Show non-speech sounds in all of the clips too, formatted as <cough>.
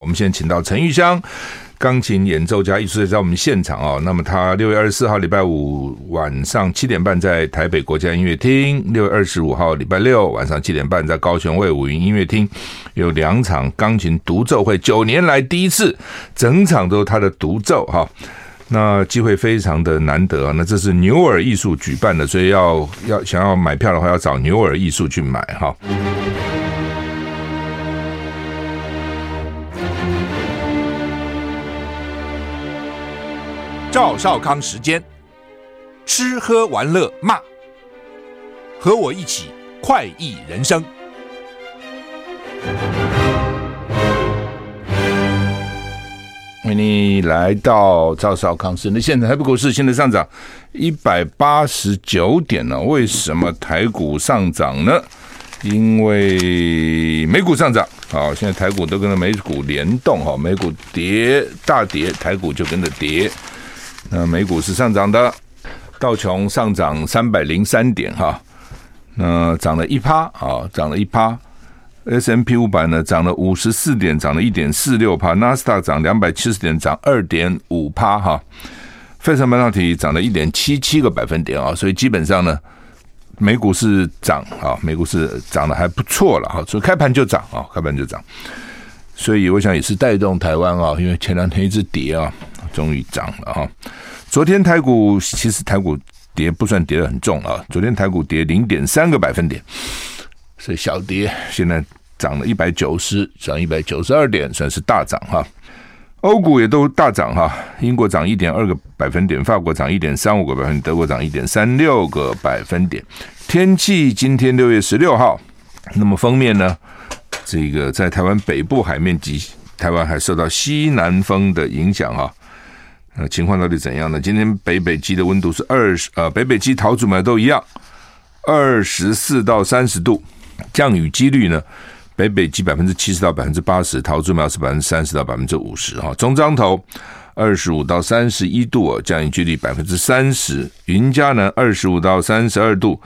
我们现在请到陈玉香，钢琴演奏家、艺术家在我们现场哦。那么他六月二十四号礼拜五晚上七点半在台北国家音乐厅，六月二十五号礼拜六晚上七点半在高雄卫武营音乐厅有两场钢琴独奏会，九年来第一次，整场都是他的独奏哈。那机会非常的难得，那这是牛耳艺术举办的，所以要要想要买票的话，要找牛耳艺术去买哈。赵少康时间，吃喝玩乐骂，和我一起快意人生。欢迎你来到赵少康时那，现在台北股市现在上涨一百八十九点呢？为什么台股上涨呢？因为美股上涨，好，现在台股都跟着美股联动哈，美股跌大跌，台股就跟着跌。那美股是上涨的，道琼上涨三百零三点哈，那涨了一趴啊，涨了一趴。S&P 五百呢涨了五十四点，涨了一点四六趴。纳斯达涨两百七十点，涨二点五趴哈。费城半导体涨了一点七七个百分点啊，所以基本上呢，美股是涨啊，美股是涨得还不错了哈，所以开盘就涨啊，开盘就涨。所以我想也是带动台湾啊，因为前两天一直跌啊。终于涨了哈！昨天台股其实台股跌不算跌得很重啊，昨天台股跌零点三个百分点，所以小跌。现在涨了一百九十，涨一百九十二点，算是大涨哈。欧股也都大涨哈，英国涨一点二个百分点，法国涨一点三五个百分点，德国涨一点三六个百分点。天气今天六月十六号，那么封面呢？这个在台湾北部海面及台湾还受到西南风的影响哈。呃，情况到底怎样呢？今天北北基的温度是二十，呃，北北基桃竹苗都一样，二十四到三十度。降雨几率呢？北北基百分之七十到百分之八十，桃竹苗是百分之三十到百分之五十。哈，中彰投二十五到三十一度，降雨几率百分之三十。云嘉南二十五到三十二度，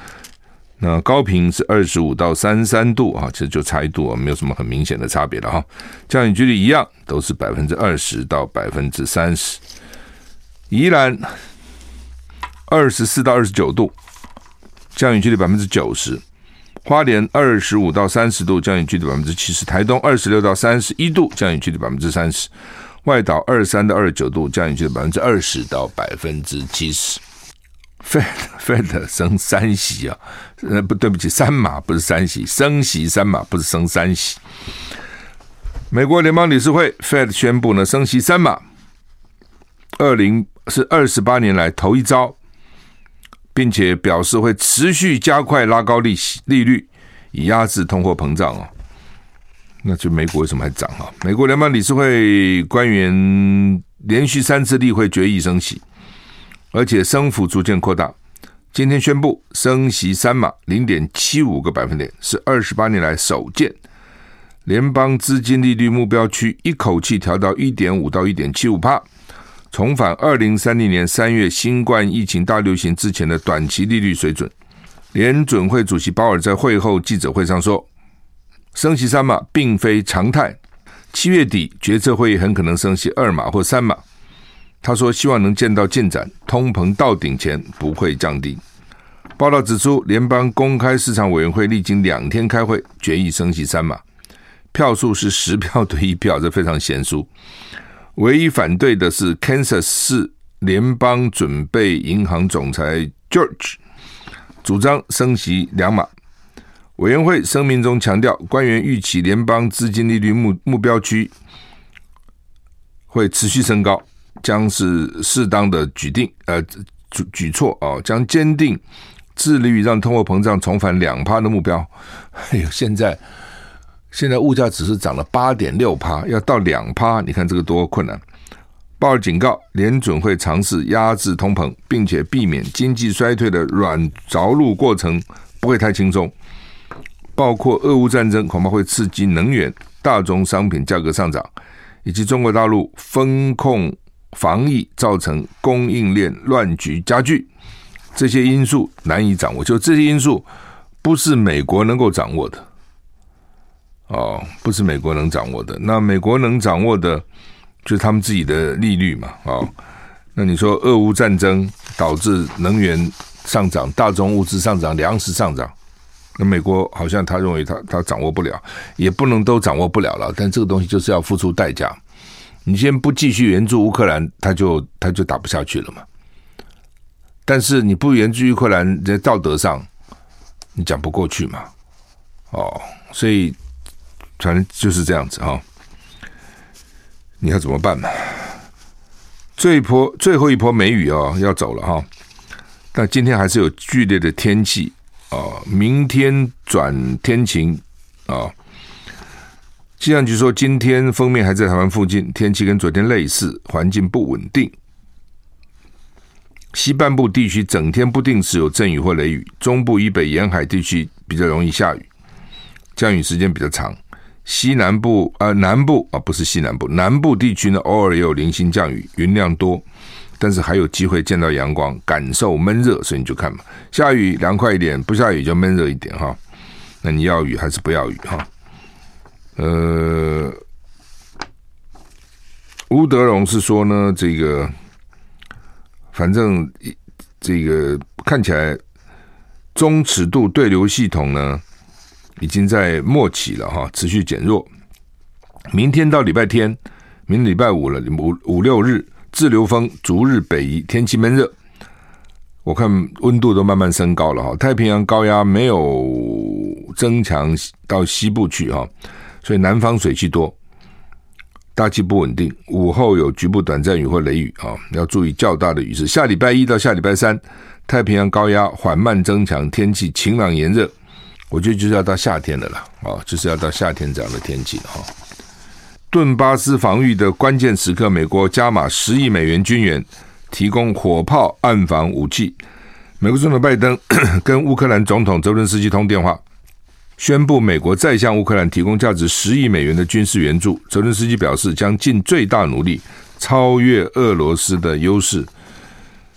那高屏是二十五到三十三度啊，其实就差一度啊，没有什么很明显的差别了哈。降雨几率一样，都是百分之二十到百分之三十。宜兰二十四到二十九度，降雨几率百分之九十；花莲二十五到三十度，降雨几率百分之七十；台东二十六到三十一度，降雨几率百分之三十；外岛二十三到二十九度，降雨几率百分之二十到百分之七十。Fed Fed 升三息啊，呃不对不起，三码不是三息，升息三码不是升三息。美国联邦理事会 Fed 宣布呢，升息三码，二零。是二十八年来头一遭，并且表示会持续加快拉高利息利率，以压制通货膨胀哦。那就美国为什么还涨啊？美国联邦理事会官员连续三次例会决议升息，而且升幅逐渐扩大。今天宣布升息三码零点七五个百分点，是二十八年来首见。联邦资金利率目标区一口气调到一点五到一点七五帕。重返二零三零年三月新冠疫情大流行之前的短期利率水准。联准会主席鲍尔在会后记者会上说：“升息三码并非常态，七月底决策会议很可能升息二码或三码。”他说：“希望能见到进展，通膨到顶前不会降低。”报道指出，联邦公开市场委员会历经两天开会，决议升息三码，票数是十票对一票，这非常悬殊。唯一反对的是 Kansas 市联邦准备银行总裁 George，主张升息两码。委员会声明中强调，官员预期联邦资金利率目目标区会持续升高，将是适当的举定呃举举措啊，将坚定致力于让通货膨胀重返两趴的目标。哎呦，现在。现在物价只是涨了八点六趴，要到两趴，你看这个多困难！鲍尔警告，联准会尝试压制通膨，并且避免经济衰退的软着陆过程不会太轻松，包括俄乌战争恐怕会刺激能源、大宗商品价格上涨，以及中国大陆封控防疫造成供应链乱局加剧，这些因素难以掌握。就这些因素不是美国能够掌握的。哦，不是美国能掌握的。那美国能掌握的，就是他们自己的利率嘛，哦，那你说俄乌战争导致能源上涨、大宗物资上涨、粮食上涨，那美国好像他认为他他掌握不了，也不能都掌握不了了。但这个东西就是要付出代价。你先不继续援助乌克兰，他就他就打不下去了嘛。但是你不援助乌克兰，在道德上你讲不过去嘛。哦，所以反正就是这样子哈。你要怎么办嘛？这一波最后一波梅雨哦要走了哈，但今天还是有剧烈的天气啊。明天转天晴啊。气象局说，今天封面还在台湾附近，天气跟昨天类似，环境不稳定。西半部地区整天不定时有阵雨或雷雨，中部以北沿海地区比较容易下雨，降雨时间比较长。西南部啊、呃，南部啊，不是西南部，南部地区呢，偶尔也有零星降雨，云量多，但是还有机会见到阳光，感受闷热。所以你就看嘛，下雨凉快一点，不下雨就闷热一点哈。那你要雨还是不要雨哈？呃，吴德荣是说呢，这个反正这个看起来中尺度对流系统呢已经在末期了哈，持续减弱。明天到礼拜天，明礼拜五了，五五六日自流风逐日北移，天气闷热。我看温度都慢慢升高了哈，太平洋高压没有增强到西部去哈。所以南方水汽多，大气不稳定，午后有局部短暂雨或雷雨啊，要注意较大的雨势。下礼拜一到下礼拜三，太平洋高压缓慢增强，天气晴朗炎热，我觉得就是要到夏天的了啊，就是要到夏天这样的天气哈。顿巴斯防御的关键时刻，美国加码十亿美元军援，提供火炮、暗防武器。美国总统拜登 <coughs> 跟乌克兰总统泽伦斯基通电话。宣布美国再向乌克兰提供价值十亿美元的军事援助。泽伦斯基表示将尽最大努力超越俄罗斯的优势。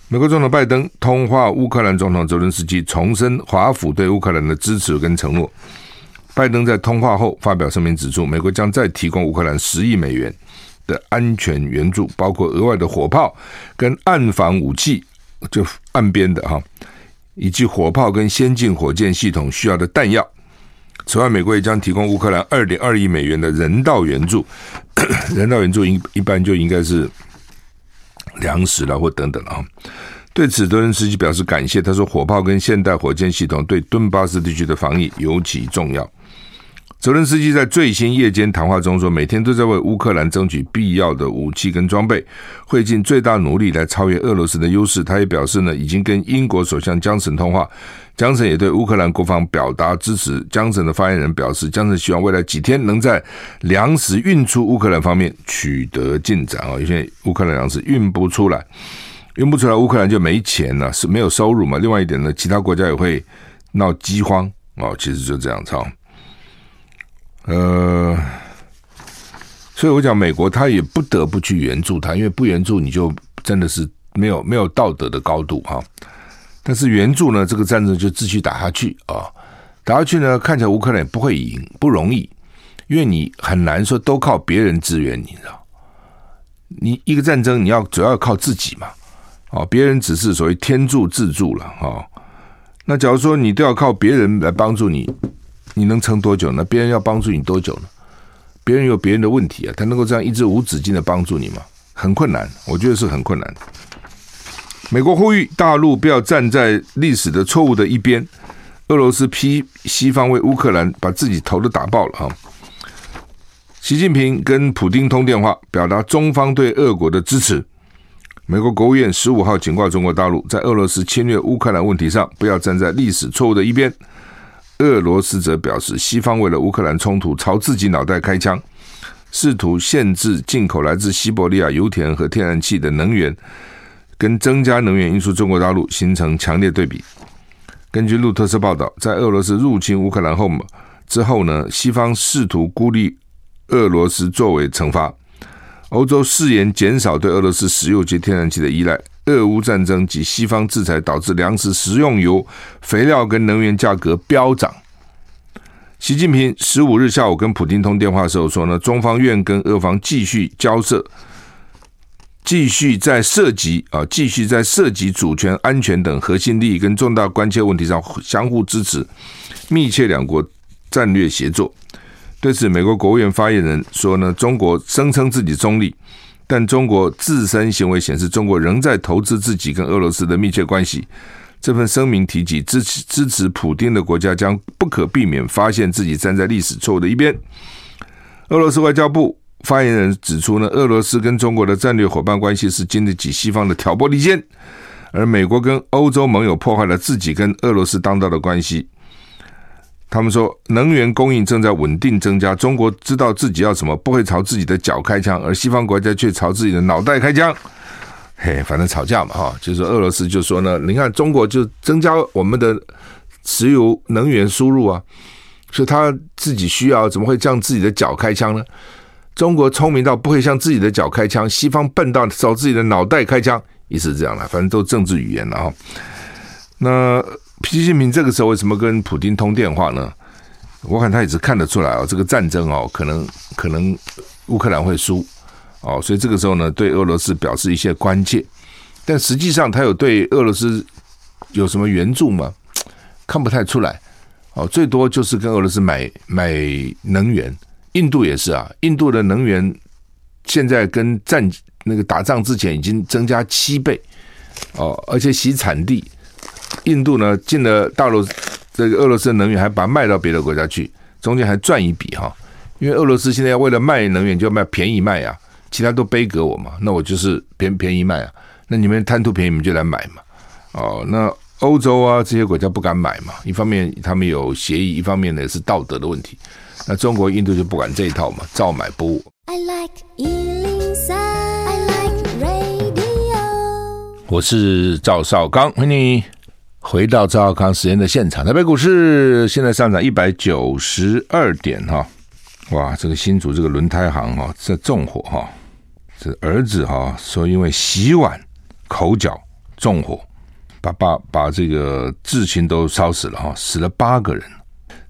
美国总统拜登通话乌克兰总统泽伦斯基，重申华府对乌克兰的支持跟承诺。拜登在通话后发表声明指出，美国将再提供乌克兰十亿美元的安全援助，包括额外的火炮跟岸防武器，就岸边的哈，以及火炮跟先进火箭系统需要的弹药。此外，美国也将提供乌克兰二点二亿美元的人道援助，<coughs> 人道援助一一般就应该是粮食了或等等啊。对此，德伦斯基表示感谢。他说，火炮跟现代火箭系统对顿巴斯地区的防御尤其重要。泽伦斯基在最新夜间谈话中说，每天都在为乌克兰争取必要的武器跟装备，会尽最大努力来超越俄罗斯的优势。他也表示呢，已经跟英国首相江森通话。江森也对乌克兰国防表达支持。江森的发言人表示，江森希望未来几天能在粮食运出乌克兰方面取得进展啊，因为乌克兰粮食运不出来，运不出来，乌克兰就没钱了，是没有收入嘛。另外一点呢，其他国家也会闹饥荒哦，其实就这样操。呃，所以我讲美国他也不得不去援助他，因为不援助你就真的是没有没有道德的高度哈。但是援助呢，这个战争就继续打下去啊，打下去呢，看起来乌克兰也不会赢，不容易，因为你很难说都靠别人支援，你知道？你一个战争你要主要靠自己嘛，哦，别人只是所谓天助自助了哈。那假如说你都要靠别人来帮助你，你能撑多久呢？别人要帮助你多久呢？别人有别人的问题啊，他能够这样一直无止境的帮助你吗？很困难，我觉得是很困难。美国呼吁大陆不要站在历史的错误的一边。俄罗斯批西方为乌克兰把自己头都打爆了哈。习近平跟普丁通电话，表达中方对俄国的支持。美国国务院十五号警告中国大陆，在俄罗斯侵略乌克兰问题上，不要站在历史错误的一边。俄罗斯则表示，西方为了乌克兰冲突朝自己脑袋开枪，试图限制进口来自西伯利亚油田和天然气的能源。跟增加能源运输中国大陆形成强烈对比。根据路透社报道，在俄罗斯入侵乌克兰后之后呢，西方试图孤立俄罗斯作为惩罚。欧洲誓言减少对俄罗斯石油及天然气的依赖。俄乌战争及西方制裁导致粮食、食用油、肥料跟能源价格飙涨。习近平十五日下午跟普京通电话的时候说呢，中方愿跟俄方继续交涉，继续在涉及啊，继续在涉及主权、安全等核心利益跟重大关切问题上相互支持，密切两国战略协作。对此，美国国务院发言人说呢，中国声称自己中立，但中国自身行为显示，中国仍在投资自己跟俄罗斯的密切关系。这份声明提及，支持支持普丁的国家将不可避免发现自己站在历史错误的一边。俄罗斯外交部发言人指出呢，俄罗斯跟中国的战略伙伴关系是经得起西方的挑拨离间，而美国跟欧洲盟友破坏了自己跟俄罗斯当道的关系。他们说，能源供应正在稳定增加，中国知道自己要什么，不会朝自己的脚开枪，而西方国家却朝自己的脑袋开枪。嘿，反正吵架嘛，哈，就是俄罗斯就说呢，你看中国就增加我们的石油能源输入啊，所以他自己需要，怎么会向自己的脚开枪呢？中国聪明到不会向自己的脚开枪，西方笨到朝自己的脑袋开枪，意思是这样的，反正都政治语言了哈。那习近平这个时候为什么跟普京通电话呢？我看他也是看得出来哦，这个战争哦，可能可能乌克兰会输。哦，所以这个时候呢，对俄罗斯表示一些关切，但实际上他有对俄罗斯有什么援助吗？看不太出来。哦，最多就是跟俄罗斯买买能源。印度也是啊，印度的能源现在跟战那个打仗之前已经增加七倍。哦，而且洗产地，印度呢进了大陆这个俄罗斯的能源，还把它卖到别的国家去，中间还赚一笔哈。因为俄罗斯现在要为了卖能源，就要卖便宜卖啊。其他都背给我嘛，那我就是便便宜卖啊。那你们贪图便宜，你们就来买嘛。哦，那欧洲啊这些国家不敢买嘛，一方面他们有协议，一方面呢也是道德的问题。那中国、印度就不管这一套嘛，照买不误。I like 103，I like radio。我是赵少刚，欢迎你回到赵少康时间的现场。台北股市现在上涨一百九十二点哈，哇，这个新竹这个轮胎行哈在纵火哈。这儿子哈说，因为洗碗口角纵火，把把把这个至亲都烧死了哈，死了八个人。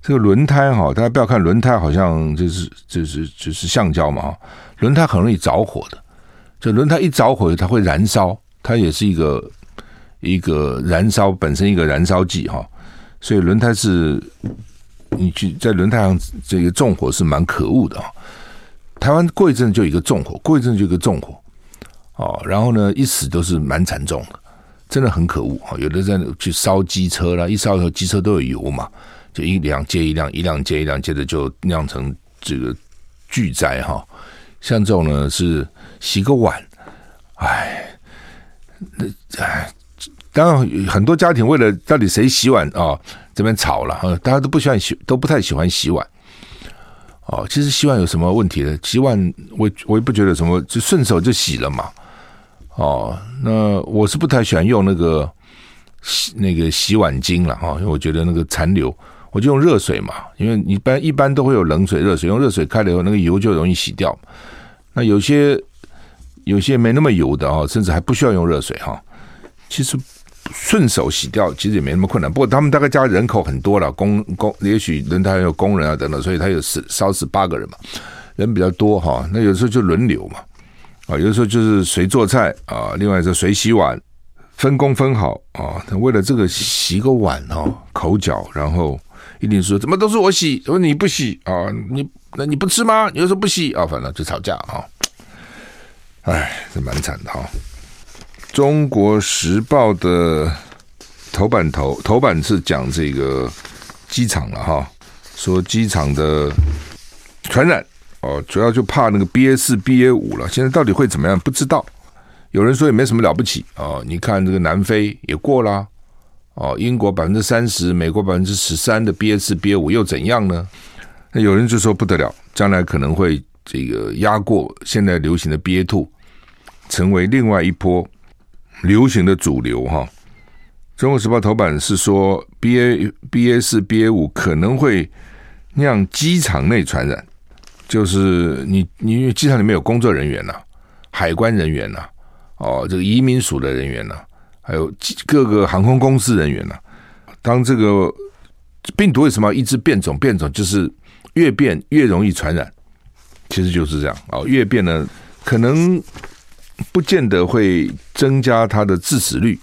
这个轮胎哈，大家不要看轮胎，好像就是就是就是橡胶嘛哈，轮胎很容易着火的。这轮胎一着火，它会燃烧，它也是一个一个燃烧本身一个燃烧剂哈。所以轮胎是，你去在轮胎上这个纵火是蛮可恶的哈。台湾过一阵就一个纵火，过一阵就一个纵火，哦，然后呢，一死都是蛮惨重的，真的很可恶哈。有的在去烧机车啦，一烧以后机车都有油嘛，就一辆接一辆，一辆接一辆，接着就酿成这个巨灾哈。像这种呢是洗个碗，哎，那哎，当然很多家庭为了到底谁洗碗啊，这边吵了哈，大家都不喜欢洗，都不太喜欢洗碗。哦，其实洗碗有什么问题呢？洗碗我我也不觉得什么，就顺手就洗了嘛。哦，那我是不太喜欢用那个洗那个洗碗精了哈，因为我觉得那个残留，我就用热水嘛。因为一般一般都会有冷水、热水，用热水开了以后，那个油就容易洗掉。那有些有些没那么油的啊，甚至还不需要用热水哈。其实。顺手洗掉其实也没那么困难，不过他们大概家人口很多了，工工也许轮胎有工人啊等等，所以他有死烧死八个人嘛，人比较多哈，那有时候就轮流嘛，啊，有时候就是谁做菜啊，另外是谁洗碗，分工分好啊，他为了这个洗个碗哦，口角，然后一定说怎么都是我洗，说你不洗啊，你那你不吃吗？你又说不洗啊，反正就吵架啊，哎，这蛮惨的哈。中国时报的头版头头版是讲这个机场了哈，说机场的传染哦，主要就怕那个 BA 四 BA 五了。现在到底会怎么样？不知道。有人说也没什么了不起哦，你看这个南非也过了哦，英国百分之三十，美国百分之十三的 BA 四 BA 五又怎样呢？那有人就说不得了，将来可能会这个压过现在流行的 BA two，成为另外一波。流行的主流哈，《中国时报》头版是说，B A B A 四 B A 五可能会酿机场内传染，就是你你因为机场里面有工作人员呐、海关人员呐、哦，这个移民署的人员呐、还有各个航空公司人员呐、当这个病毒为什么要一直变种？变种就是越变越容易传染，其实就是这样啊。越变呢，可能不见得会增加它的致死率，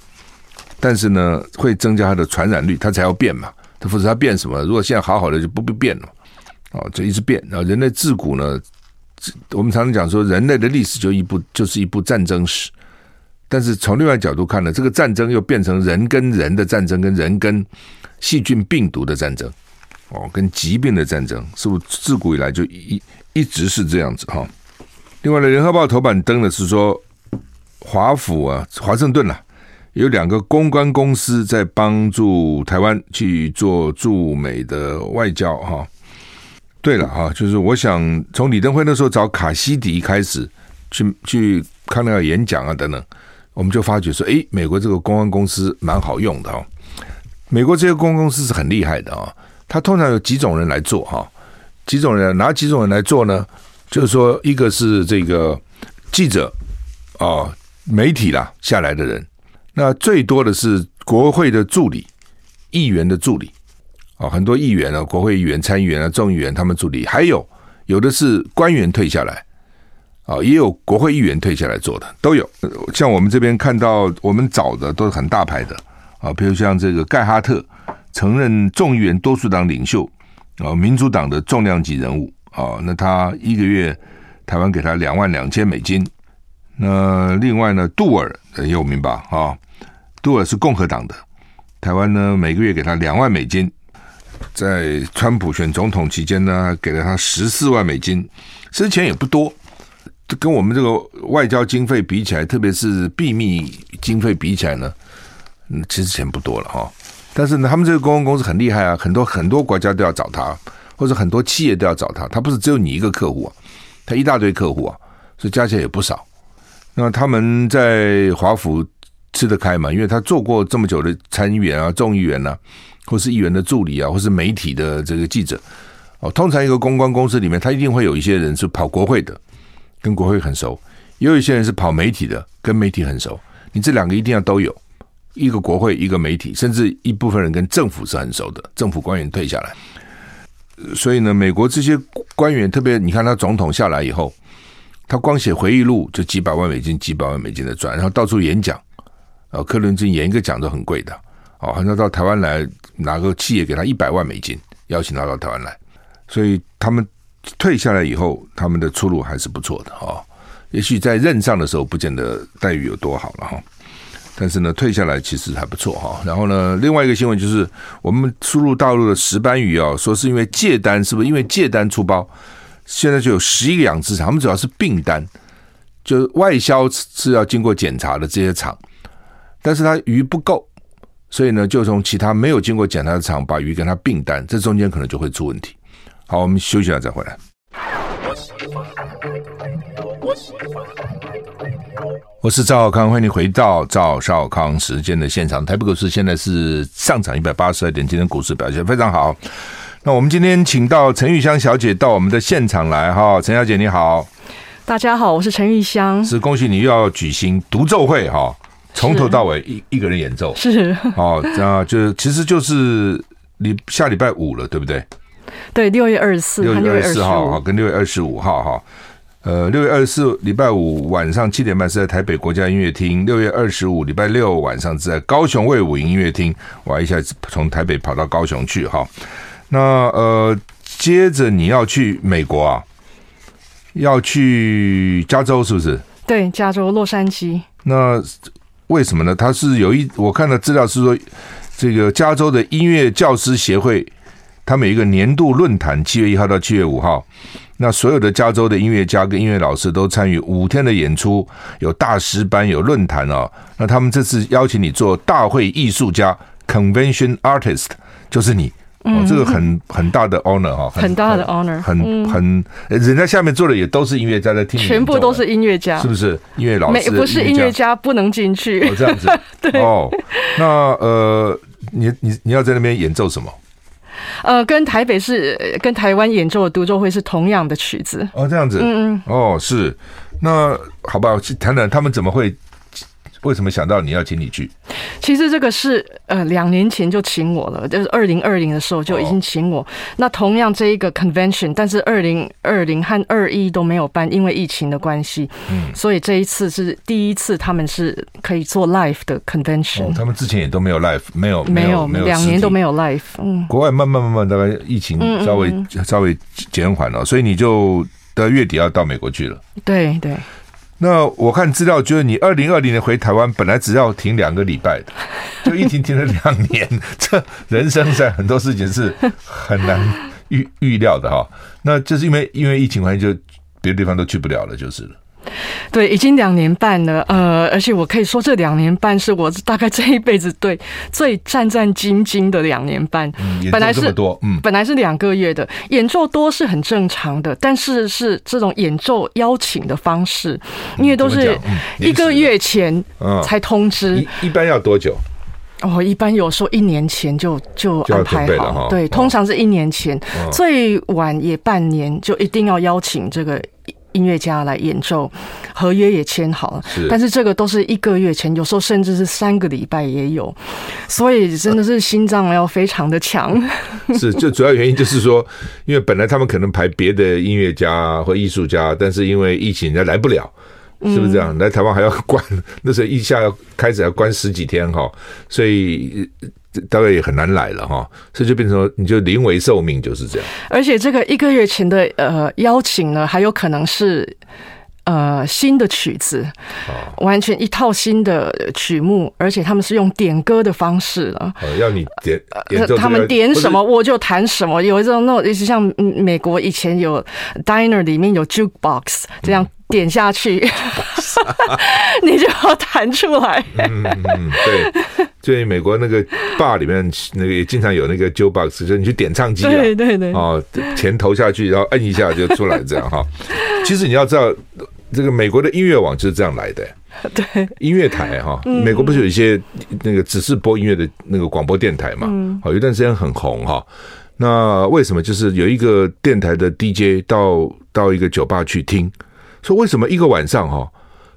但是呢，会增加它的传染率，它才要变嘛。它否则它变什么？如果现在好好的就不必变了，哦，就一直变。然后人类自古呢，我们常常讲说，人类的历史就一部就是一部战争史。但是从另外角度看呢，这个战争又变成人跟人的战争，跟人跟细菌病毒的战争，哦，跟疾病的战争，是不是自古以来就一一直是这样子哈？另外呢，《联合报》头版登的是说，华府啊，华盛顿啊，有两个公关公司在帮助台湾去做驻美的外交哈。对了哈，就是我想从李登辉那时候找卡西迪开始去去看那个演讲啊等等。我们就发觉说，诶，美国这个公关公司蛮好用的哈。美国这些公关公司是很厉害的啊，它通常有几种人来做哈，几种人，哪几种人来做呢？就是说，一个是这个记者啊，媒体啦下来的人，那最多的是国会的助理、议员的助理啊，很多议员啊，国会议员、参议员啊、众议员他们助理，还有有的是官员退下来。啊，也有国会议员退下来做的，都有。像我们这边看到，我们找的都是很大牌的啊，比如像这个盖哈特，曾任众议员多数党领袖啊，民主党的重量级人物哦。那他一个月台湾给他两万两千美金。那另外呢，杜尔很有名吧？啊，杜尔是共和党的，台湾呢每个月给他两万美金。在川普选总统期间呢，给了他十四万美金，其实钱也不多。跟我们这个外交经费比起来，特别是秘密经费比起来呢，嗯，其实钱不多了哈。但是呢，他们这个公关公司很厉害啊，很多很多国家都要找他，或者很多企业都要找他。他不是只有你一个客户啊，他一大堆客户啊，所以加起来也不少。那他们在华府吃得开嘛？因为他做过这么久的参议员啊、众议员啊，或是议员的助理啊，或是媒体的这个记者哦。通常一个公关公司里面，他一定会有一些人是跑国会的。跟国会很熟，也有一些人是跑媒体的，跟媒体很熟。你这两个一定要都有，一个国会，一个媒体，甚至一部分人跟政府是很熟的，政府官员退下来。所以呢，美国这些官员，特别你看他总统下来以后，他光写回忆录就几百万美金，几百万美金的赚，然后到处演讲，呃，克林顿演一个讲都很贵的，哦，好像到台湾来，拿个企业给他一百万美金，邀请他到台湾来，所以他们。退下来以后，他们的出路还是不错的哈。也许在任上的时候，不见得待遇有多好了哈。但是呢，退下来其实还不错哈。然后呢，另外一个新闻就是，我们输入大陆的石斑鱼啊，说是因为借单，是不是因为借单出包？现在就有十一个养殖场，他们主要是并单，就是外销是要经过检查的这些厂，但是它鱼不够，所以呢，就从其他没有经过检查的厂把鱼跟它并单，这中间可能就会出问题。好，我们休息一下再回来。我是赵少康，欢迎你回到赵少康时间的现场。台北股市现在是上涨一百八十二点，今天股市表现非常好。那我们今天请到陈玉香小姐到我们的现场来哈，陈小姐你好，大家好，我是陈玉香。是恭喜你又要举行独奏会哈，从头到尾一一个人演奏是哦，那就其实就是你下礼拜五了，对不对？对，六月二十四，六月二十四号哈，跟六月二十五号哈，呃，六月二十四礼拜五晚上七点半是在台北国家音乐厅，六月二十五礼拜六晚上是在高雄卫武营音乐厅，我还一下子从台北跑到高雄去哈。那呃，接着你要去美国啊，要去加州是不是？对，加州洛杉矶。那为什么呢？他是有一我看的资料是说，这个加州的音乐教师协会。他们有一个年度论坛，七月一号到七月五号，那所有的加州的音乐家跟音乐老师都参与五天的演出，有大师班，有论坛哦。那他们这次邀请你做大会艺术家 （Convention Artist），就是你哦，这个很很大的 honor 哈，很大的 honor，很很，人家下面坐的也都是音乐家在听，全部都是音乐家，是不是？音乐老师不是音乐家不能进去哦，这样子 <laughs> 对哦。那呃，你你你要在那边演奏什么？呃，跟台北是、跟台湾演奏的独奏会是同样的曲子。哦，这样子，嗯嗯，哦，是，那好吧，去谈谈他们怎么会，为什么想到你要请你去？其实这个是呃两年前就请我了，就是二零二零的时候就已经请我。哦、那同样这一个 convention，但是二零二零和二一都没有办，因为疫情的关系。嗯，所以这一次是第一次他们是可以做 live 的 convention。哦，他们之前也都没有 live，没有没有没有两年都没有 live。嗯，国外慢慢慢慢大概疫情稍微嗯嗯稍微减缓了，所以你就到月底要到美国去了。对对。那我看资料，觉得你二零二零年回台湾，本来只要停两个礼拜的，<laughs> 就一停停了两年。<laughs> 这人生在很多事情是很难预预料的哈。那就是因为因为疫情关系，就别的地方都去不了了，就是了。<laughs> 对，已经两年半了，呃，而且我可以说，这两年半是我大概这一辈子对最战战兢兢的两年半。嗯，本来是多，嗯，本来是两个月的演奏多是很正常的，但是是这种演奏邀请的方式，因为都是一个月前才通知。一一般要多久？哦，一般有时候一年前就就安排好，对，通常是一年前，最晚也半年就一定要邀请这个。音乐家来演奏，合约也签好了，但是这个都是一个月前，有时候甚至是三个礼拜也有，所以真的是心脏要非常的强。<laughs> 是，就主要原因就是说，因为本来他们可能排别的音乐家或艺术家，但是因为疫情，人家来不了，是不是这样？嗯、来台湾还要关，那时候一下要开始要关十几天哈，所以。大概也很难来了哈，所以就变成说你就临危受命就是这样。而且这个一个月前的呃邀请呢，还有可能是呃新的曲子，完全一套新的曲目，而且他们是用点歌的方式了。要你点，他们点什么我就弹什么。有一种那种，像美国以前有 diner 里面有 jukebox 这样。点下去，<laughs> 你就要弹出来。嗯嗯，对，所以美国那个 bar 里面那个也经常有那个 jukebox，就是你去点唱机啊，对对对，哦，钱投下去，然后摁一下就出来，这样哈。其实你要知道，这个美国的音乐网就是这样来的。<laughs> 对，音乐台哈，美国不是有一些那个只是播音乐的那个广播电台嘛？好，有一段时间很红哈。那为什么就是有一个电台的 DJ 到到一个酒吧去听？说为什么一个晚上哈，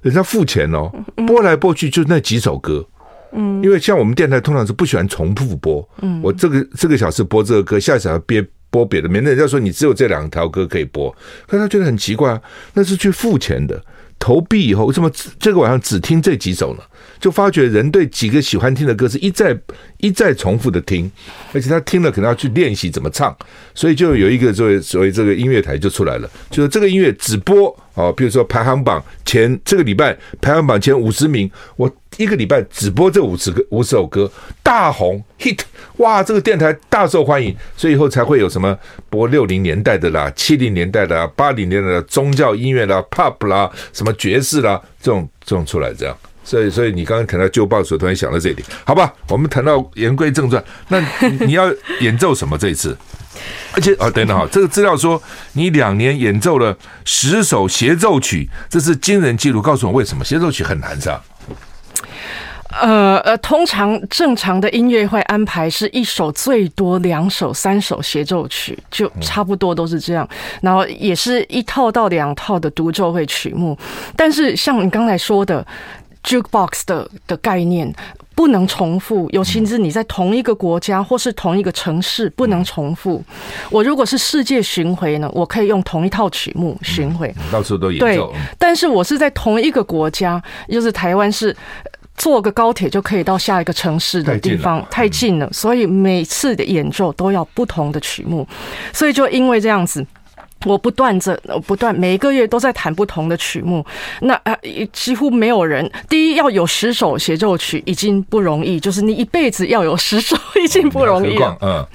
人家付钱哦，播来播去就那几首歌，嗯，因为像我们电台通常是不喜欢重复播，嗯，我这个这个小时播这个歌，下一小时别播别的，免得人家说你只有这两条歌可以播，可是他觉得很奇怪啊，那是去付钱的。投币以后，为什么这个晚上只听这几首呢？就发觉人对几个喜欢听的歌是一再一再重复的听，而且他听了可能要去练习怎么唱，所以就有一个作为所谓这个音乐台就出来了，就是这个音乐只播哦，比如说排行榜前这个礼拜排行榜前五十名，我一个礼拜只播这五十个五十首歌大红 hit，哇，这个电台大受欢迎，所以以后才会有什么播六零年代的啦、七零年代的、八零年代的宗教音乐啦、pop 啦、什么爵士啦这种这种出来这样。所以，所以你刚刚谈到旧报的时候，突然想到这一点，好吧？我们谈到言归正传，那你 <laughs> 要演奏什么这一次？而且啊，等等哈，这个资料说你两年演奏了十首协奏曲，这是惊人记录。告诉我为什么协奏曲很难是吧？呃呃，通常正常的音乐会安排是一首最多两首、三首协奏曲，就差不多都是这样。然后也是一套到两套的独奏会曲目，但是像你刚才说的。Jukebox 的的概念不能重复，尤其是你在同一个国家或是同一个城市不能重复。我如果是世界巡回呢，我可以用同一套曲目巡回，到处都演奏。对，但是我是在同一个国家，就是台湾是坐个高铁就可以到下一个城市的地方，太近了，所以每次的演奏都要不同的曲目，所以就因为这样子。我不断着，我不断每一个月都在弹不同的曲目。那啊，几乎没有人。第一，要有十首协奏曲已经不容易，就是你一辈子要有十首已经不容易了。嗯，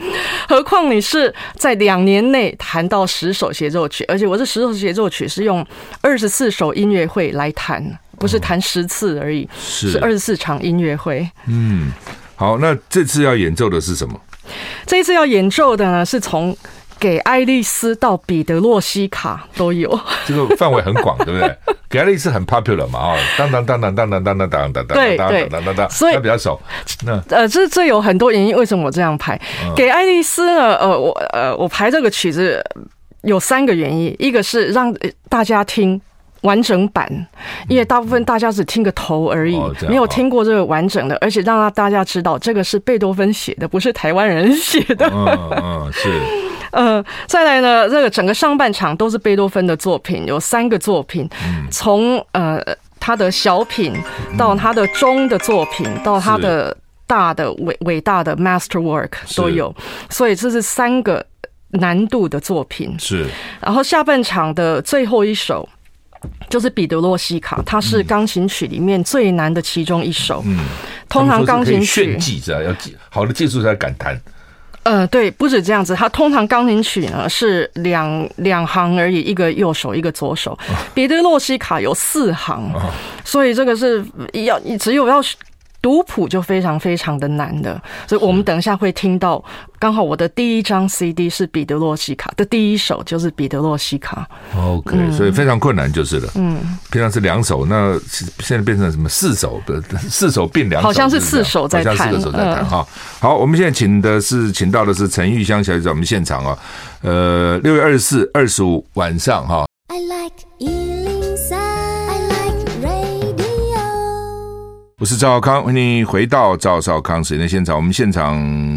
何况你是在两年内弹到十首协奏曲，而且我这十首协奏曲是用二十四首音乐会来弹，不是弹十次而已，是二十四场音乐会。嗯，好，那这次要演奏的是什么？这一次要演奏的呢，是从。给爱丽丝到彼得洛西卡都有，这个范围很广，对不对？<laughs> 给爱丽丝很 popular 嘛，啊，当当当当当当当当当当当，对对当当当，所以比较少。那呃，这这有很多原因，为什么我这样排？给爱丽丝呢？呃，我呃，我排这个曲子有三个原因，一个是让大家听。完整版，因为大部分大家只听个头而已，哦、没有听过这个完整的，而且让大家知道这个是贝多芬写的，不是台湾人写的。嗯嗯，是。呃，再来呢，这个整个上半场都是贝多芬的作品，有三个作品，从呃他的小品到他的中的作品，到他的大的伟伟大的 masterwork 都有，所以这是三个难度的作品。是。然后下半场的最后一首就是彼得洛西卡，它是钢琴曲里面最难的其中一首。嗯，通常钢琴曲炫技是要技好的技术才敢弹。呃，对，不止这样子，它通常钢琴曲呢是两两行而已，一个右手，一个左手。彼得洛西卡有四行，所以这个是要你只有要。读谱就非常非常的难的，所以我们等一下会听到。刚好我的第一张 CD 是彼得洛西卡的第一首，就是彼得洛西卡。OK，、嗯、所以非常困难就是了。嗯，平常是两首，那现在变成什么四首的？<laughs> 四首并两首，好像是四首在弹，好像四个手在弹哈。好，我们现在请的是请到的是陈玉香小姐在我们现场啊。呃，六月二十四、二十五晚上哈。I like 我是赵少康，欢迎回到赵少康时间现场。我们现场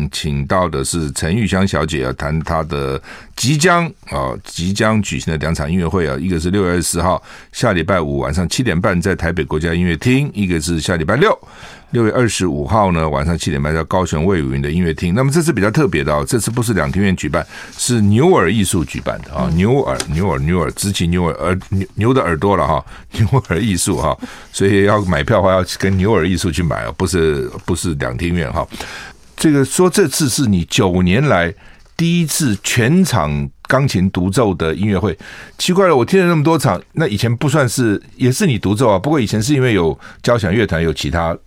请到的是陈玉香小姐，要谈她的即将啊即将举行的两场音乐会啊，一个是六月二十四号下礼拜五晚上七点半在台北国家音乐厅，一个是下礼拜六。六月二十五号呢，晚上七点半在高雄卫武营的音乐厅。那么这次比较特别的哦，这次不是两厅院举办，是牛耳艺术举办的啊。牛耳，牛耳，牛耳，直起牛耳，耳牛牛的耳朵了哈。<laughs> 牛耳艺术哈，所以要买票的话要跟牛耳艺术去买啊，不是不是两厅院哈。这个说这次是你九年来第一次全场钢琴独奏的音乐会，奇怪了，我听了那么多场，那以前不算是也是你独奏啊？不过以前是因为有交响乐团有其他。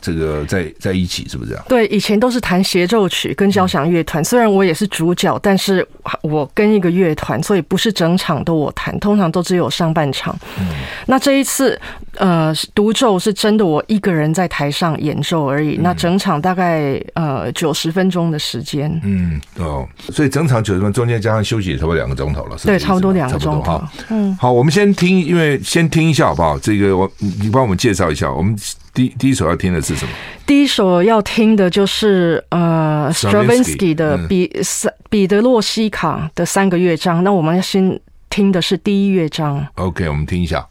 这个在在一起是不是这样？对，以前都是弹协奏曲跟交响乐团。虽然我也是主角，但是我跟一个乐团，所以不是整场都我弹，通常都只有上半场。嗯，那这一次呃独奏是真的我一个人在台上演奏而已。那整场大概呃九十分钟的时间。嗯哦，所以整场九十分钟中间加上休息也差不多两个钟头了。对，差不多两个钟头。嗯，好，我们先听，因为先听一下好不好？这个我你帮我们介绍一下我们。第第一首要听的是什么？第一首要听的就是呃，Stravinsky 的彼三彼得洛西卡的三个乐章。那我们要先听的是第一乐章。OK，我们听一下。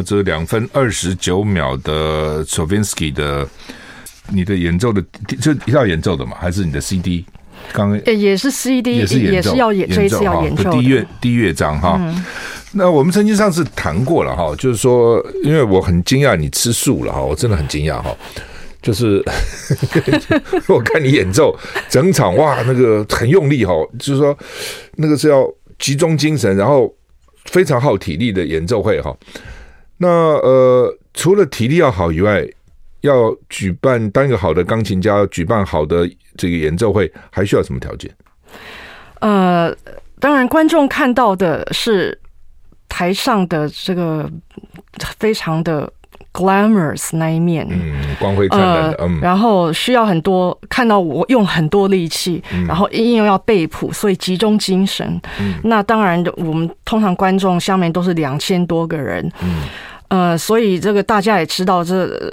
么这两分二十九秒的 Stravinsky 的你的演奏的，这一套演奏的嘛，还是你的 CD？刚刚也是 CD，也是也是要演这一次要演奏第一乐第一乐章哈。那我们曾经上次谈过了哈，就是说，因为我很惊讶你吃素了哈，我真的很惊讶哈。就是 <laughs> 我看你演奏整场哇，那个很用力哈，就是说那个是要集中精神，然后非常耗体力的演奏会哈。那呃，除了体力要好以外，要举办当一个好的钢琴家，举办好的这个演奏会，还需要什么条件？呃，当然，观众看到的是台上的这个非常的 glamorous 那一面，嗯，光辉灿烂的，嗯，然后需要很多看到我用很多力气，嗯、然后音乐要背谱，所以集中精神。嗯，那当然，我们通常观众下面都是两千多个人，嗯，呃，所以这个大家也知道这。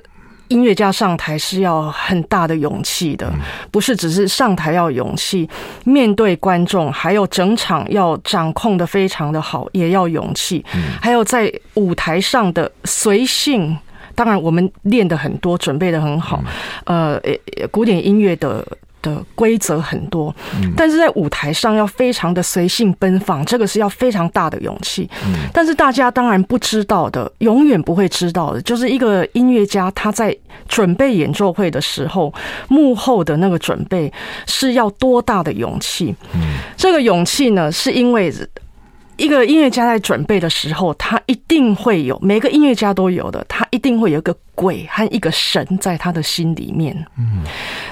音乐家上台是要很大的勇气的，不是只是上台要勇气，面对观众，还有整场要掌控的非常的好，也要勇气。还有在舞台上的随性，当然我们练的很多，准备的很好。呃，古典音乐的。的规则很多，但是在舞台上要非常的随性奔放，这个是要非常大的勇气。但是大家当然不知道的，永远不会知道的，就是一个音乐家他在准备演奏会的时候，幕后的那个准备是要多大的勇气。这个勇气呢，是因为一个音乐家在准备的时候，他一定会有，每个音乐家都有的，他一定会有一个鬼和一个神在他的心里面。嗯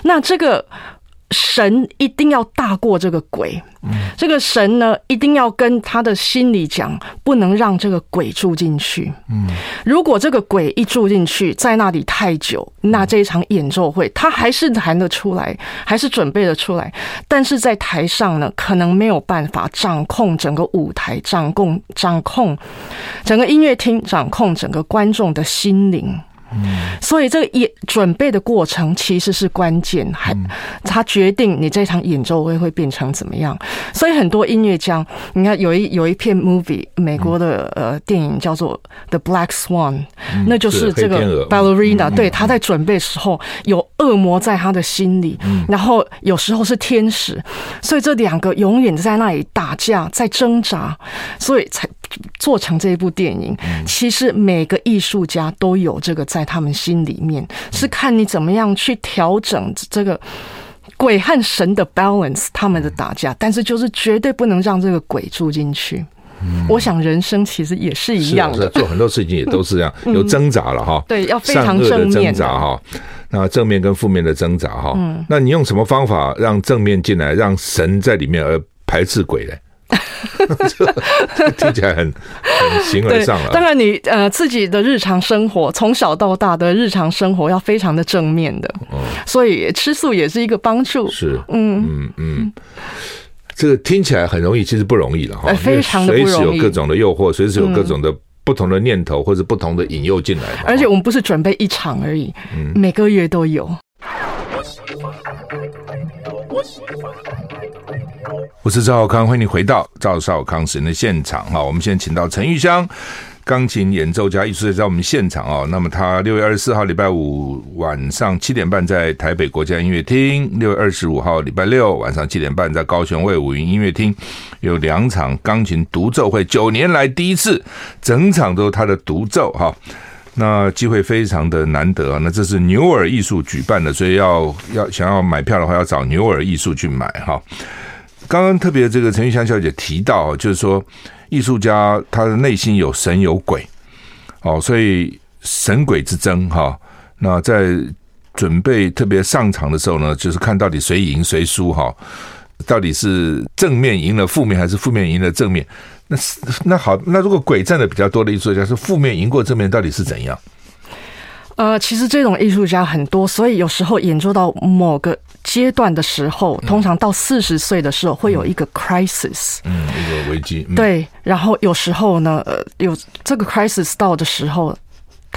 那这个。神一定要大过这个鬼，这个神呢，一定要跟他的心里讲，不能让这个鬼住进去。如果这个鬼一住进去，在那里太久，那这一场演奏会他还是弹得出来，还是准备得出来，但是在台上呢，可能没有办法掌控整个舞台，掌控掌控整个音乐厅，掌控整个观众的心灵。所以这个演准备的过程其实是关键，还他决定你这场演奏会会变成怎么样。所以很多音乐家，你看有一有一片 movie，美国的呃电影叫做《The Black Swan》，那就是这个 ballerina，对，他在准备时候有恶魔在他的心里，然后有时候是天使，所以这两个永远在那里打架，在挣扎，所以才。做成这一部电影，其实每个艺术家都有这个在他们心里面，是看你怎么样去调整这个鬼和神的 balance，他们的打架，但是就是绝对不能让这个鬼住进去。我想人生其实也是一样的，做很多事情也都是这样，有挣扎了哈。对，要非常正面的挣扎哈。那正面跟负面的挣扎哈。那你用什么方法让正面进来，让神在里面而排斥鬼呢？<laughs> 这听起来很很形而上了。当然，你呃自己的日常生活，从小到大的日常生活要非常的正面的，所以吃素也是一个帮助。是，嗯嗯嗯，这个听起来很容易，其实不容易了哈。非常的不容易，随时有各种的诱惑，随时有各种的不同的念头或者不同的引诱进来。而且我们不是准备一场而已，每个月都有。我是赵少康，欢迎你回到赵少康神的现场哈。我们现在请到陈玉香，钢琴演奏家、艺术家在我们现场哦。那么他六月二十四号礼拜五晚上七点半在台北国家音乐厅，六月二十五号礼拜六晚上七点半在高雄卫武营音乐厅有两场钢琴独奏会，九年来第一次，整场都是他的独奏哈。那机会非常的难得，那这是牛耳艺术举办的，所以要要想要买票的话，要找牛耳艺术去买哈。刚刚特别这个陈玉香小姐提到，就是说艺术家他的内心有神有鬼，哦，所以神鬼之争哈。那在准备特别上场的时候呢，就是看到底谁赢谁输哈，到底是正面赢了负面，还是负面赢了正面？那那好，那如果鬼占的比较多的艺术家是负面赢过正面，到底是怎样？呃，其实这种艺术家很多，所以有时候演奏到某个阶段的时候，通常到四十岁的时候会有一个 crisis，嗯，一个危机。对，然后有时候呢，呃，有这个 crisis 到的时候。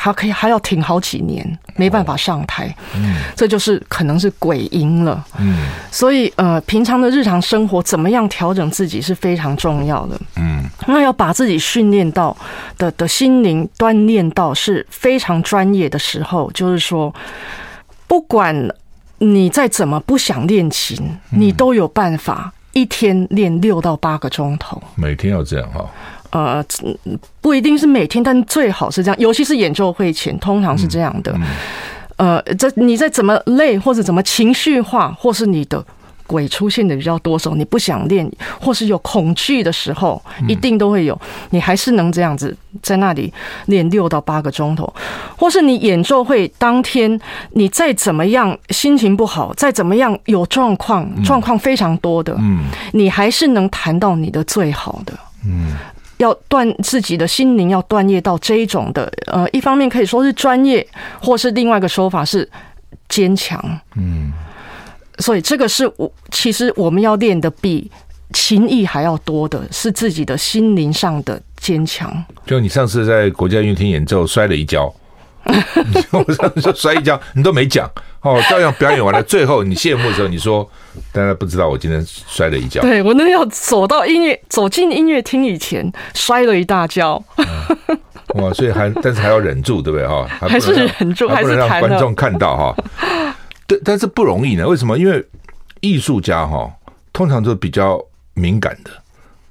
他可以还要挺好几年，没办法上台。嗯，这就是可能是鬼因了。嗯，所以呃，平常的日常生活怎么样调整自己是非常重要的。嗯，那要把自己训练到的的心灵锻炼到是非常专业的时候，就是说，不管你再怎么不想练琴，你都有办法一天练六到八个钟头。每天要这样哈。呃，不一定是每天，但最好是这样，尤其是演奏会前，通常是这样的。呃，这你在怎么累，或者怎么情绪化，或是你的鬼出现的比较多时候，你不想练，或是有恐惧的时候，一定都会有。你还是能这样子在那里练六到八个钟头，或是你演奏会当天，你再怎么样心情不好，再怎么样有状况，状况非常多的，嗯，你还是能弹到你的最好的，嗯。要断自己的心灵，要断裂到这一种的，呃，一方面可以说是专业，或是另外一个说法是坚强。嗯，所以这个是我其实我们要练的比情谊还要多的是自己的心灵上的坚强。就你上次在国家音乐厅演奏摔了一跤，<laughs> 我上次说摔一跤，你都没讲。哦，照样表演完了，最后你谢幕的时候，你说大家不知道我今天摔了一跤。对，我那要走到音乐走进音乐厅以前摔了一大跤。嗯。哇，所以还但是还要忍住，对不对哈？还是忍住，还不能让观众看到哈。<laughs> 对，但是不容易呢。为什么？因为艺术家哈，通常都比较敏感的，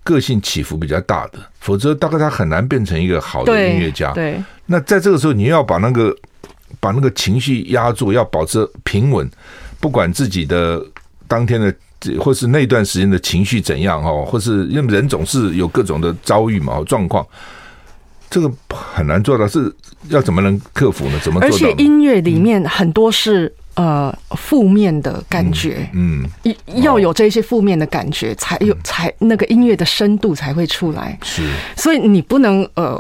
个性起伏比较大的，否则大概他很难变成一个好的音乐家。对。对，那在这个时候，你要把那个。把那个情绪压住，要保持平稳，不管自己的当天的或是那段时间的情绪怎样哦，或是因为人总是有各种的遭遇嘛，状况，这个很难做到，是要怎么能克服呢？怎么做到？而且音乐里面很多是。呃，负面的感觉，嗯，嗯。要有这些负面的感觉，才有才那个音乐的深度才会出来。是，所以你不能呃，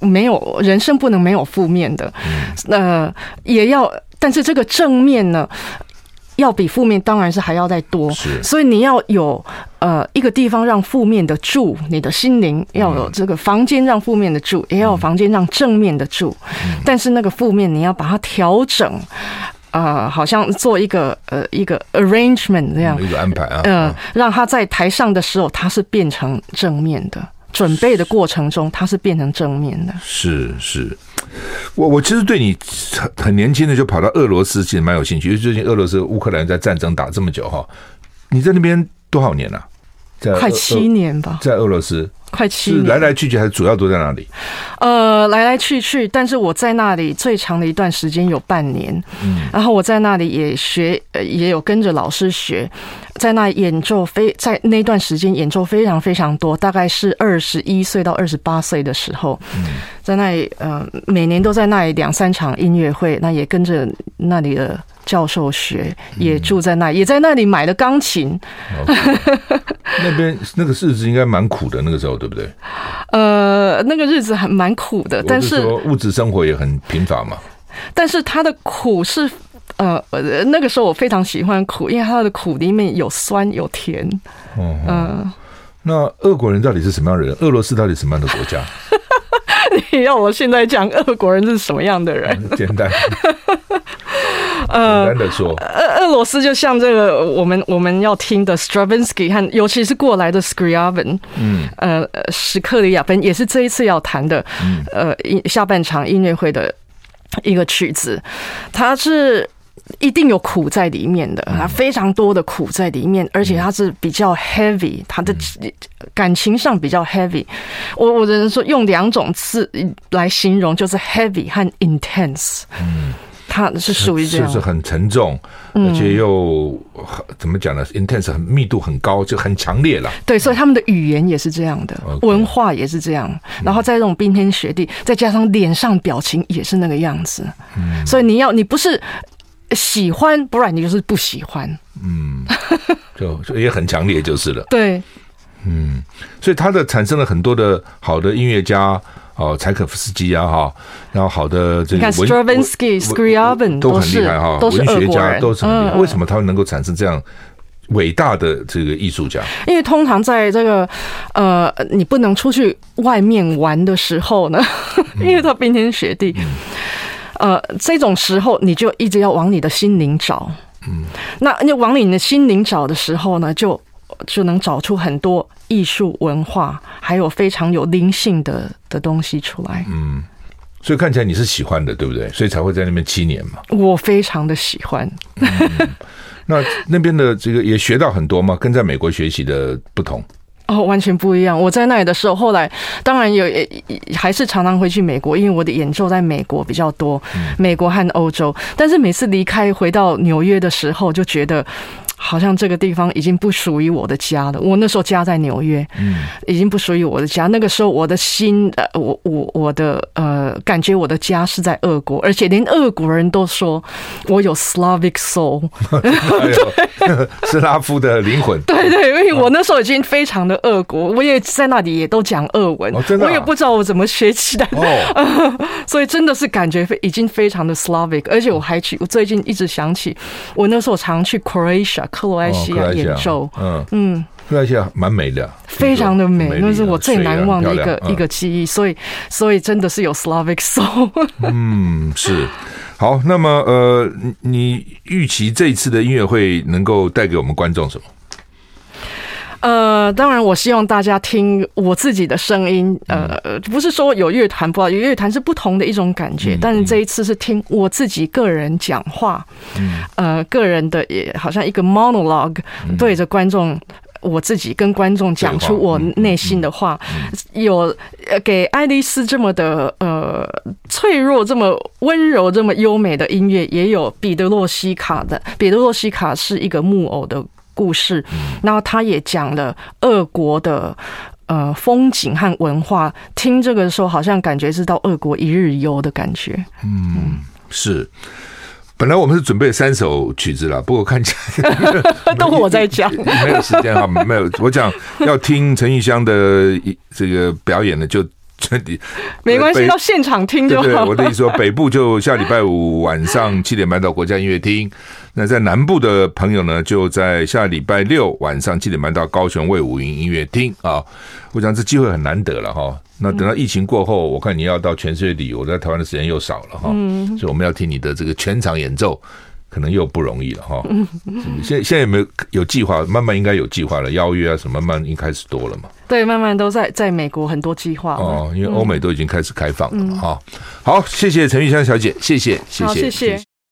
没有人生不能没有负面的，那、嗯。呃、也要，但是这个正面呢，要比负面当然是还要再多。是，所以你要有呃一个地方让负面的住，你的心灵要有这个房间让负面的住，也要有房间让正面的住。嗯、但是那个负面你要把它调整。啊、呃，好像做一个呃一个 arrangement 这样，一个安排啊，嗯、呃，让他在台上的时候，他是变成正面的，准备的过程中，他是变成正面的。是是，我我其实对你很很年轻的就跑到俄罗斯，其实蛮有兴趣，因为最近俄罗斯乌克兰在战争打这么久哈，你在那边多少年了、啊？在快七年吧，在俄罗斯。快七年，来来去去还是主要都在那里？呃，来来去去，但是我在那里最长的一段时间有半年。嗯，然后我在那里也学，呃也有跟着老师学，在那演奏非在那段时间演奏非常非常多，大概是二十一岁到二十八岁的时候，嗯在那里，呃，每年都在那里两三场音乐会，那也跟着那里的。教授学也住在那，也在那里买了钢琴。Okay. 那边那个日子应该蛮苦的，那个时候对不对？呃，那个日子还蛮苦的，但是物质生活也很贫乏嘛。但是他的苦是呃，那个时候我非常喜欢苦，因为他的苦里面有酸有甜。嗯、呃，那俄国人到底是什么样的人？俄罗斯到底什么样的国家？<laughs> 你要我现在讲俄国人是什么样的人？<laughs> 嗯、简单。呃，俄俄罗斯就像这个我们我们要听的 Stravinsky 和尤其是过来的 Scriabin，嗯，呃，史克里亚芬也是这一次要弹的，呃，下半场音乐会的一个曲子，它是一定有苦在里面的，它非常多的苦在里面，而且它是比较 heavy，它的感情上比较 heavy。我我只能说用两种字来形容，就是 heavy 和 intense。嗯。它是属于这样，就是很沉重，而且又怎么讲呢？intense 很密度很高，就很强烈了。对，所以他们的语言也是这样的，文化也是这样。然后在这种冰天雪地，再加上脸上表情也是那个样子。嗯，所以你要你不是喜欢，不然你就是不喜欢。嗯，就也很强烈就是了。对，嗯，所以它的产生了很多的好的音乐家。哦，柴可夫斯基啊，哈，然后好的这个文，Stravinsky、Scriabin 都很厉害哈，文学家都是很厉害。为什么他们能够产生这样伟大的这个艺术家？因为通常在这个呃，你不能出去外面玩的时候呢，<laughs> 因为他冰天雪地，呃，这种时候你就一直要往你的心灵找。嗯，那你往你的心灵找的时候呢，就就能找出很多艺术文化，还有非常有灵性的的东西出来。嗯，所以看起来你是喜欢的，对不对？所以才会在那边七年嘛。我非常的喜欢。嗯，那那边的这个也学到很多吗？跟在美国学习的不同？哦，完全不一样。我在那里的时候，后来当然有，还是常常回去美国，因为我的演奏在美国比较多，美国和欧洲。但是每次离开回到纽约的时候，就觉得。好像这个地方已经不属于我的家了。我那时候家在纽约，嗯，已经不属于我的家。那个时候我的心，呃，我我我的呃，感觉我的家是在俄国，而且连俄国人都说我有 Slavic soul，对，斯 <laughs> 拉夫的灵魂。对对，因为我那时候已经非常的俄国，我也在那里也都讲俄文，哦啊、我也不知道我怎么学起来的，哦、<laughs> 所以真的是感觉非已经非常的 Slavic，而且我还去，我最近一直想起我那时候常去 Croatia。克罗埃西亚演奏，嗯嗯，克罗埃西亚蛮美的，非常的美，那是我最难忘的一个一个记忆，所以所以真的是有 Slavic soul。嗯，是好。那么呃，你预期这一次的音乐会能够带给我们观众什么？呃，当然，我希望大家听我自己的声音。呃，不是说有乐团不好，有乐团是不同的一种感觉。但是这一次是听我自己个人讲话，呃，个人的也好像一个 monologue，对着观众，我自己跟观众讲出我内心的话。有给爱丽丝这么的呃脆弱、这么温柔、这么优美的音乐，也有彼得洛西卡的。彼得洛西卡是一个木偶的。故事，然后他也讲了俄国的呃风景和文化。听这个的时候，好像感觉是到俄国一日游的感觉。嗯，是。本来我们是准备三首曲子了，不过看起来 <laughs> 都我在讲，<laughs> 没有时间哈，没有。我讲要听陈玉香的这个表演呢，就这里 <laughs> 没关系，到现场听就好。对，对，我的意思说，北部就下礼拜五晚上七点半到国家音乐厅。那在南部的朋友呢，就在下礼拜六晚上七点半到高雄卫武营音乐厅啊。我想这机会很难得了哈。那等到疫情过后，我看你要到全世界旅游，在台湾的时间又少了哈。所以我们要听你的这个全场演奏，可能又不容易了哈。<laughs> 现现在有没有有计划？慢慢应该有计划了，邀约啊什么，慢慢应该开始多了嘛。对，慢慢都在在美国很多计划哦，因为欧美都已经开始开放了嘛哈。好，谢谢陈玉香小姐，谢谢，谢谢，谢谢。